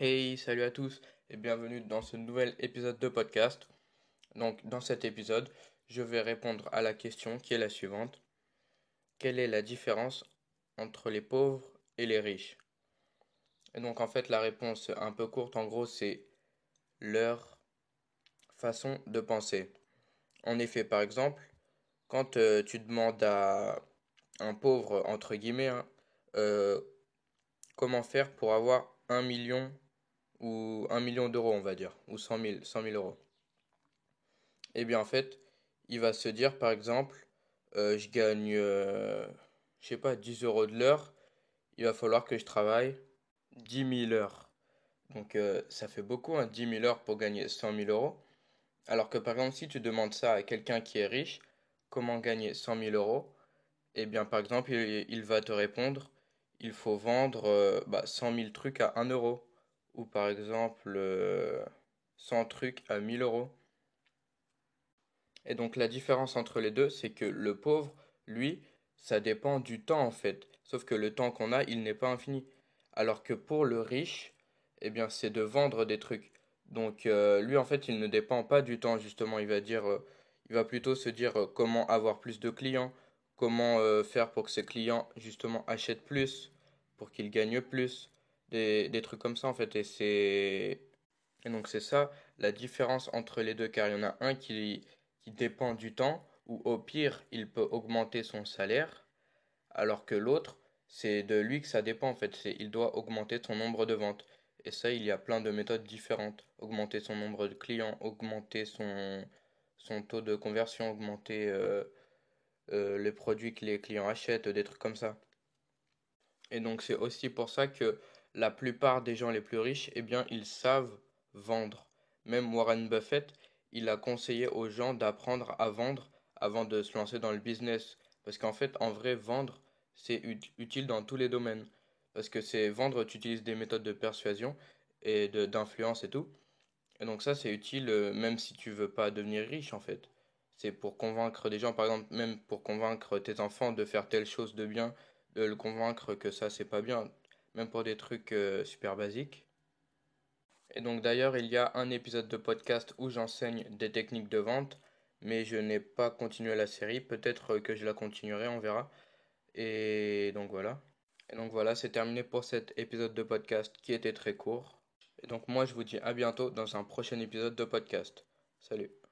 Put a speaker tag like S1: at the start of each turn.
S1: Hey, salut à tous et bienvenue dans ce nouvel épisode de podcast. Donc, dans cet épisode, je vais répondre à la question qui est la suivante. Quelle est la différence entre les pauvres et les riches? Et donc, en fait, la réponse un peu courte, en gros, c'est leur façon de penser. En effet, par exemple, quand euh, tu demandes à un pauvre, entre guillemets, hein, euh, comment faire pour avoir un million ou un million d'euros, on va dire, ou 100 000, 100 000 euros. Eh bien, en fait, il va se dire, par exemple, euh, je gagne, euh, je sais pas, 10 euros de l'heure, il va falloir que je travaille 10 000 heures. Donc, euh, ça fait beaucoup, hein, 10 000 heures pour gagner 100 000 euros. Alors que, par exemple, si tu demandes ça à quelqu'un qui est riche, comment gagner 100 000 euros? Eh bien, par exemple, il, va te répondre, il faut vendre bah, 100 000 trucs à 1 euro ou par exemple 100 euh, trucs à 1000 euros. Et donc la différence entre les deux, c'est que le pauvre, lui, ça dépend du temps en fait. Sauf que le temps qu'on a, il n'est pas infini. Alors que pour le riche, eh bien c'est de vendre des trucs. Donc euh, lui en fait, il ne dépend pas du temps justement. Il va dire, euh, il va plutôt se dire comment avoir plus de clients, comment faire pour que ses clients justement achètent plus, pour qu'ils gagnent plus des, trucs comme ça en fait. Et c'est. Et donc c'est ça la différence entre les deux, car il y en a un qui, qui dépend du temps, ou au pire, il peut augmenter son salaire, alors que l'autre, c'est de lui que ça dépend en fait. C'est il doit augmenter son nombre de ventes. Et ça, il y a plein de méthodes différentes. Augmenter son nombre de clients, augmenter son, son taux de conversion, augmenter euh, euh, les produits que les clients achètent, des trucs comme ça. Et donc c'est aussi pour ça que la plupart des gens les plus riches, eh bien, ils savent vendre. Même Warren Buffett, il a conseillé aux gens d'apprendre à vendre avant de se lancer dans le business. Parce qu'en fait, en vrai, vendre, c'est utile dans tous les domaines. Parce que c'est vendre, tu utilises des méthodes de persuasion et d'influence et tout. Et donc ça, c'est utile euh, même si tu veux pas devenir riche, en fait. C'est pour convaincre des gens, par exemple, même pour convaincre tes enfants de faire telle chose de bien, de le convaincre que ça, c'est pas bien même pour des trucs euh, super basiques. Et donc d'ailleurs, il y a un épisode de podcast où j'enseigne des techniques de vente, mais je n'ai pas continué la série. Peut-être que je la continuerai, on verra. Et donc voilà. Et donc voilà, c'est terminé pour cet épisode de podcast qui était très court. Et donc moi, je vous dis à bientôt dans un prochain épisode de podcast. Salut.